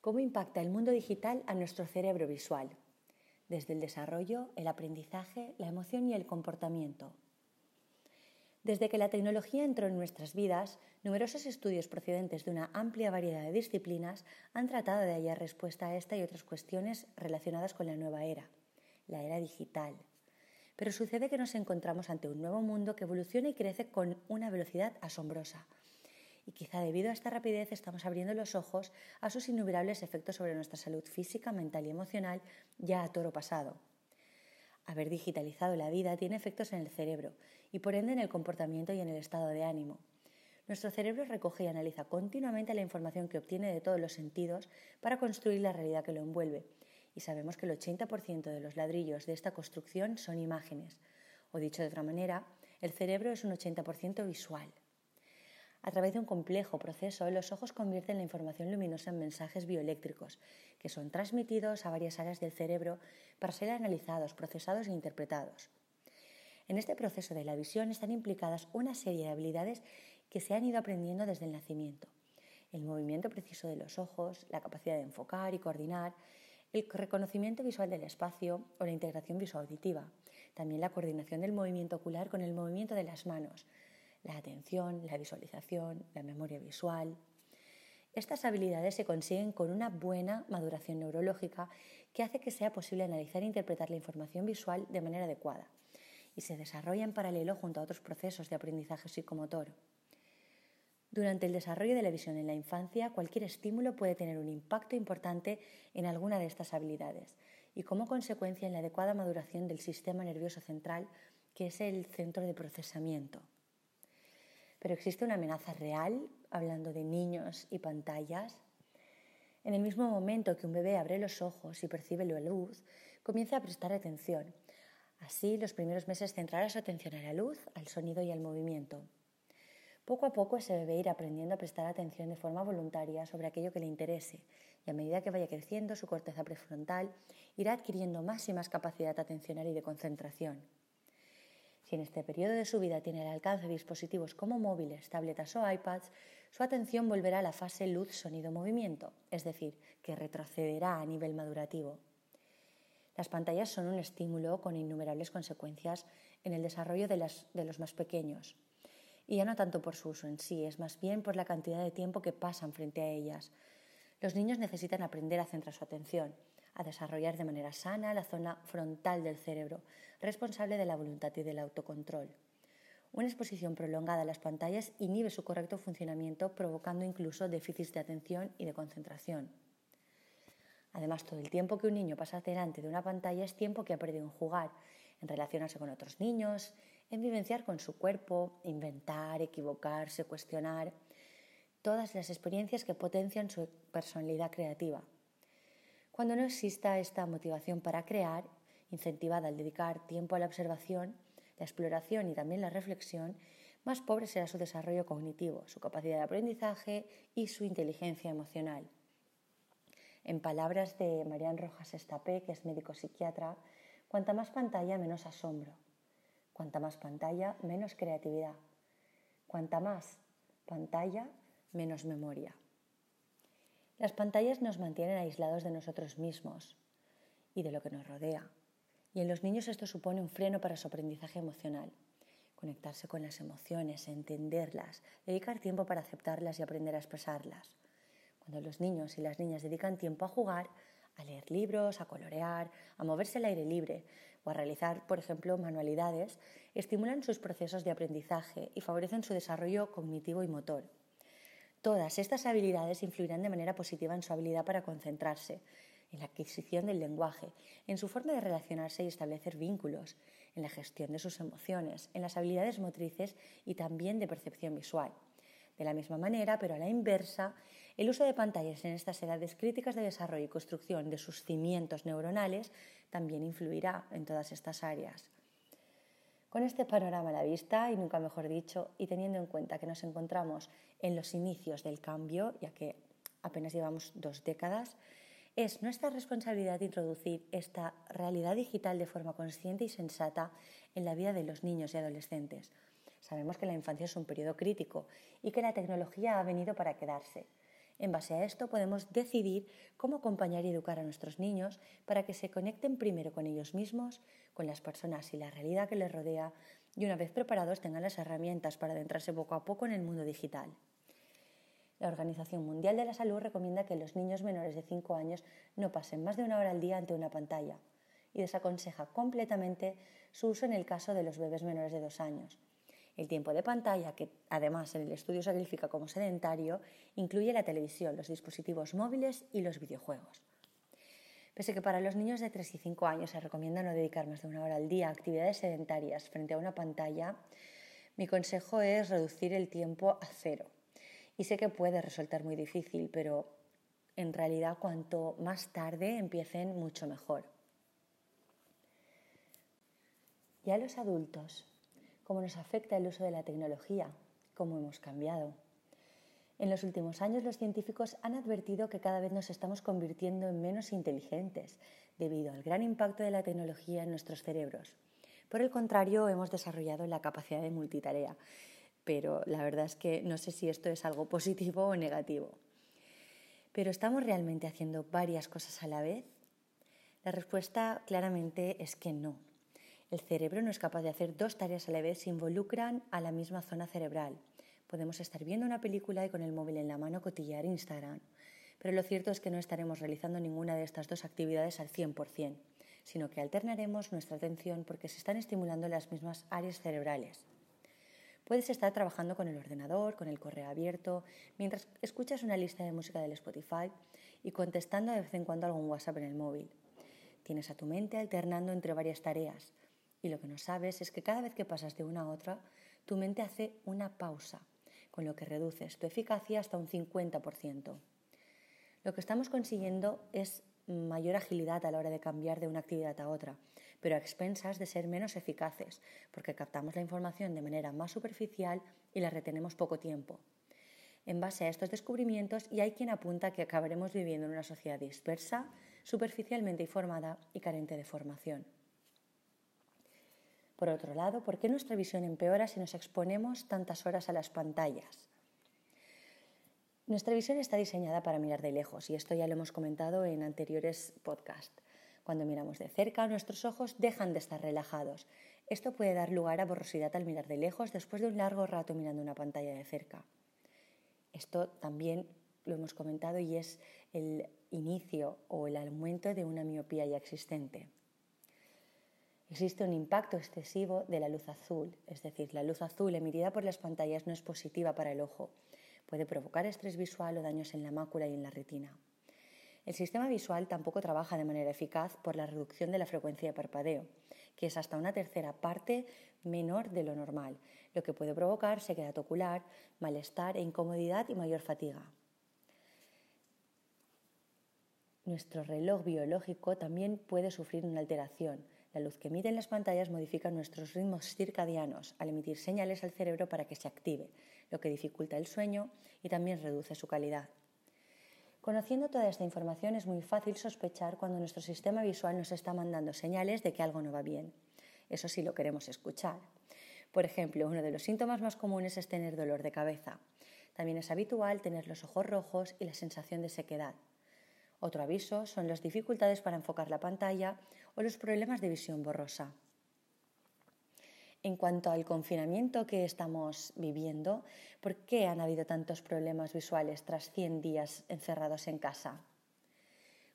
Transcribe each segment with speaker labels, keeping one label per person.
Speaker 1: ¿Cómo impacta el mundo digital a nuestro cerebro visual? Desde el desarrollo, el aprendizaje, la emoción y el comportamiento. Desde que la tecnología entró en nuestras vidas, numerosos estudios procedentes de una amplia variedad de disciplinas han tratado de hallar respuesta a esta y otras cuestiones relacionadas con la nueva era, la era digital. Pero sucede que nos encontramos ante un nuevo mundo que evoluciona y crece con una velocidad asombrosa y quizá debido a esta rapidez estamos abriendo los ojos a sus innumerables efectos sobre nuestra salud física, mental y emocional ya a toro pasado. Haber digitalizado la vida tiene efectos en el cerebro y por ende en el comportamiento y en el estado de ánimo. Nuestro cerebro recoge y analiza continuamente la información que obtiene de todos los sentidos para construir la realidad que lo envuelve. Y sabemos que el 80% de los ladrillos de esta construcción son imágenes. O dicho de otra manera, el cerebro es un 80% visual. A través de un complejo proceso, los ojos convierten la información luminosa en mensajes bioeléctricos, que son transmitidos a varias áreas del cerebro para ser analizados, procesados e interpretados. En este proceso de la visión están implicadas una serie de habilidades que se han ido aprendiendo desde el nacimiento. El movimiento preciso de los ojos, la capacidad de enfocar y coordinar, el reconocimiento visual del espacio o la integración visual-auditiva, también la coordinación del movimiento ocular con el movimiento de las manos, la atención, la visualización, la memoria visual. Estas habilidades se consiguen con una buena maduración neurológica que hace que sea posible analizar e interpretar la información visual de manera adecuada y se desarrolla en paralelo junto a otros procesos de aprendizaje psicomotor. Durante el desarrollo de la visión en la infancia, cualquier estímulo puede tener un impacto importante en alguna de estas habilidades y como consecuencia en la adecuada maduración del sistema nervioso central, que es el centro de procesamiento. Pero existe una amenaza real, hablando de niños y pantallas. En el mismo momento que un bebé abre los ojos y percibe la luz, comienza a prestar atención. Así, los primeros meses centrará su atención a la luz, al sonido y al movimiento. Poco a poco ese bebé irá aprendiendo a prestar atención de forma voluntaria sobre aquello que le interese y a medida que vaya creciendo su corteza prefrontal irá adquiriendo más y más capacidad atencional y de concentración. Si en este periodo de su vida tiene al alcance dispositivos como móviles, tabletas o iPads, su atención volverá a la fase luz, sonido, movimiento, es decir, que retrocederá a nivel madurativo. Las pantallas son un estímulo con innumerables consecuencias en el desarrollo de, de los más pequeños. Y ya no tanto por su uso en sí, es más bien por la cantidad de tiempo que pasan frente a ellas. Los niños necesitan aprender a centrar su atención, a desarrollar de manera sana la zona frontal del cerebro, responsable de la voluntad y del autocontrol. Una exposición prolongada a las pantallas inhibe su correcto funcionamiento, provocando incluso déficits de atención y de concentración. Además, todo el tiempo que un niño pasa delante de una pantalla es tiempo que ha perdido en jugar, en relacionarse con otros niños, en vivenciar con su cuerpo, inventar, equivocarse, cuestionar, todas las experiencias que potencian su personalidad creativa. Cuando no exista esta motivación para crear, incentivada al dedicar tiempo a la observación, la exploración y también la reflexión, más pobre será su desarrollo cognitivo, su capacidad de aprendizaje y su inteligencia emocional. En palabras de Marian Rojas Estapé, que es médico psiquiatra, cuanta más pantalla, menos asombro. Cuanta más pantalla, menos creatividad. Cuanta más pantalla, menos memoria. Las pantallas nos mantienen aislados de nosotros mismos y de lo que nos rodea. Y en los niños esto supone un freno para su aprendizaje emocional. Conectarse con las emociones, entenderlas, dedicar tiempo para aceptarlas y aprender a expresarlas. Cuando los niños y las niñas dedican tiempo a jugar, a leer libros, a colorear, a moverse al aire libre o a realizar, por ejemplo, manualidades, estimulan sus procesos de aprendizaje y favorecen su desarrollo cognitivo y motor. Todas estas habilidades influirán de manera positiva en su habilidad para concentrarse, en la adquisición del lenguaje, en su forma de relacionarse y establecer vínculos, en la gestión de sus emociones, en las habilidades motrices y también de percepción visual. De la misma manera, pero a la inversa, el uso de pantallas en estas edades críticas de desarrollo y construcción de sus cimientos neuronales también influirá en todas estas áreas. Con este panorama a la vista, y nunca mejor dicho, y teniendo en cuenta que nos encontramos en los inicios del cambio, ya que apenas llevamos dos décadas, es nuestra responsabilidad introducir esta realidad digital de forma consciente y sensata en la vida de los niños y adolescentes. Sabemos que la infancia es un periodo crítico y que la tecnología ha venido para quedarse. En base a esto podemos decidir cómo acompañar y educar a nuestros niños para que se conecten primero con ellos mismos, con las personas y la realidad que les rodea y una vez preparados tengan las herramientas para adentrarse poco a poco en el mundo digital. La Organización Mundial de la Salud recomienda que los niños menores de 5 años no pasen más de una hora al día ante una pantalla y desaconseja completamente su uso en el caso de los bebés menores de 2 años. El tiempo de pantalla, que además en el estudio se califica como sedentario, incluye la televisión, los dispositivos móviles y los videojuegos. Pese que para los niños de 3 y 5 años se recomienda no dedicar más de una hora al día a actividades sedentarias frente a una pantalla, mi consejo es reducir el tiempo a cero y sé que puede resultar muy difícil, pero en realidad cuanto más tarde empiecen, mucho mejor. Y a los adultos, ¿cómo nos afecta el uso de la tecnología? ¿Cómo hemos cambiado? En los últimos años los científicos han advertido que cada vez nos estamos convirtiendo en menos inteligentes debido al gran impacto de la tecnología en nuestros cerebros. Por el contrario, hemos desarrollado la capacidad de multitarea pero la verdad es que no sé si esto es algo positivo o negativo. ¿Pero estamos realmente haciendo varias cosas a la vez? La respuesta claramente es que no. El cerebro no es capaz de hacer dos tareas a la vez si involucran a la misma zona cerebral. Podemos estar viendo una película y con el móvil en la mano cotillear Instagram, pero lo cierto es que no estaremos realizando ninguna de estas dos actividades al 100%, sino que alternaremos nuestra atención porque se están estimulando las mismas áreas cerebrales. Puedes estar trabajando con el ordenador, con el correo abierto, mientras escuchas una lista de música del Spotify y contestando de vez en cuando algún WhatsApp en el móvil. Tienes a tu mente alternando entre varias tareas y lo que no sabes es que cada vez que pasas de una a otra, tu mente hace una pausa, con lo que reduces tu eficacia hasta un 50%. Lo que estamos consiguiendo es mayor agilidad a la hora de cambiar de una actividad a otra, pero a expensas de ser menos eficaces, porque captamos la información de manera más superficial y la retenemos poco tiempo. En base a estos descubrimientos, y hay quien apunta que acabaremos viviendo en una sociedad dispersa, superficialmente informada y carente de formación. Por otro lado, ¿por qué nuestra visión empeora si nos exponemos tantas horas a las pantallas? Nuestra visión está diseñada para mirar de lejos y esto ya lo hemos comentado en anteriores podcasts. Cuando miramos de cerca, nuestros ojos dejan de estar relajados. Esto puede dar lugar a borrosidad al mirar de lejos después de un largo rato mirando una pantalla de cerca. Esto también lo hemos comentado y es el inicio o el aumento de una miopía ya existente. Existe un impacto excesivo de la luz azul, es decir, la luz azul emitida por las pantallas no es positiva para el ojo Puede provocar estrés visual o daños en la mácula y en la retina. El sistema visual tampoco trabaja de manera eficaz por la reducción de la frecuencia de parpadeo, que es hasta una tercera parte menor de lo normal, lo que puede provocar sequedad ocular, malestar e incomodidad y mayor fatiga. Nuestro reloj biológico también puede sufrir una alteración, la luz que emiten las pantallas modifica nuestros ritmos circadianos al emitir señales al cerebro para que se active, lo que dificulta el sueño y también reduce su calidad. Conociendo toda esta información es muy fácil sospechar cuando nuestro sistema visual nos está mandando señales de que algo no va bien. Eso sí lo queremos escuchar. Por ejemplo, uno de los síntomas más comunes es tener dolor de cabeza. También es habitual tener los ojos rojos y la sensación de sequedad. Otro aviso son las dificultades para enfocar la pantalla o los problemas de visión borrosa. En cuanto al confinamiento que estamos viviendo, ¿por qué han habido tantos problemas visuales tras 100 días encerrados en casa?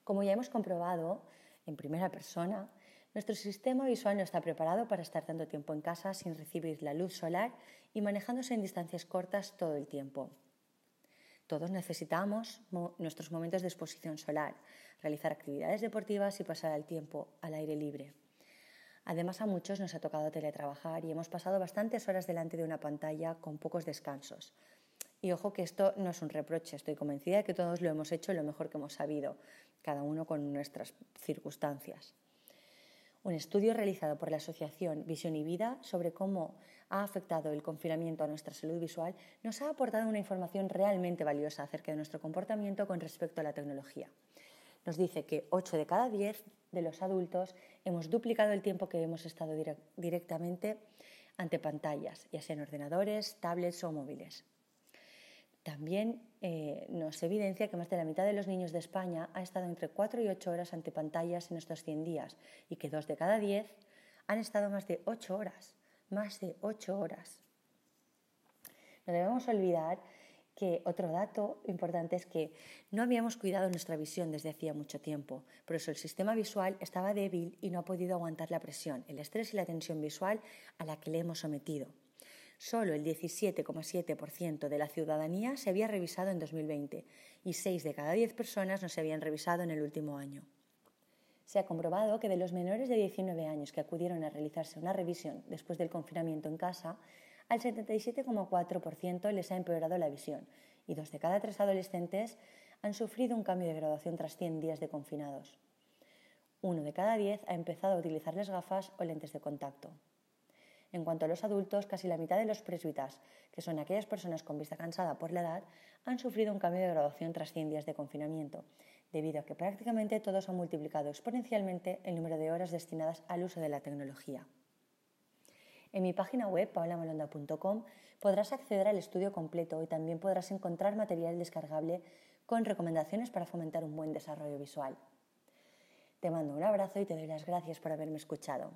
Speaker 1: Como ya hemos comprobado en primera persona, nuestro sistema visual no está preparado para estar tanto tiempo en casa sin recibir la luz solar y manejándose en distancias cortas todo el tiempo. Todos necesitamos nuestros momentos de exposición solar, realizar actividades deportivas y pasar el tiempo al aire libre. Además, a muchos nos ha tocado teletrabajar y hemos pasado bastantes horas delante de una pantalla con pocos descansos. Y ojo que esto no es un reproche, estoy convencida de que todos lo hemos hecho lo mejor que hemos sabido, cada uno con nuestras circunstancias. Un estudio realizado por la Asociación Visión y Vida sobre cómo ha afectado el confinamiento a nuestra salud visual nos ha aportado una información realmente valiosa acerca de nuestro comportamiento con respecto a la tecnología. Nos dice que 8 de cada 10 de los adultos hemos duplicado el tiempo que hemos estado directamente ante pantallas, ya sean ordenadores, tablets o móviles. También eh, nos evidencia que más de la mitad de los niños de España ha estado entre 4 y 8 horas ante pantallas en estos 100 días y que dos de cada 10 han estado más de 8 horas, más de 8 horas. No debemos olvidar que otro dato importante es que no habíamos cuidado nuestra visión desde hacía mucho tiempo, por eso el sistema visual estaba débil y no ha podido aguantar la presión, el estrés y la tensión visual a la que le hemos sometido. Solo el 17,7% de la ciudadanía se había revisado en 2020 y 6 de cada 10 personas no se habían revisado en el último año. Se ha comprobado que de los menores de 19 años que acudieron a realizarse una revisión después del confinamiento en casa, al 77,4% les ha empeorado la visión y dos de cada tres adolescentes han sufrido un cambio de graduación tras 100 días de confinados. Uno de cada diez ha empezado a utilizar las gafas o lentes de contacto. En cuanto a los adultos, casi la mitad de los presbitas, que son aquellas personas con vista cansada por la edad, han sufrido un cambio de graduación tras 100 días de confinamiento, debido a que prácticamente todos han multiplicado exponencialmente el número de horas destinadas al uso de la tecnología. En mi página web, paulamalonda.com, podrás acceder al estudio completo y también podrás encontrar material descargable con recomendaciones para fomentar un buen desarrollo visual. Te mando un abrazo y te doy las gracias por haberme escuchado.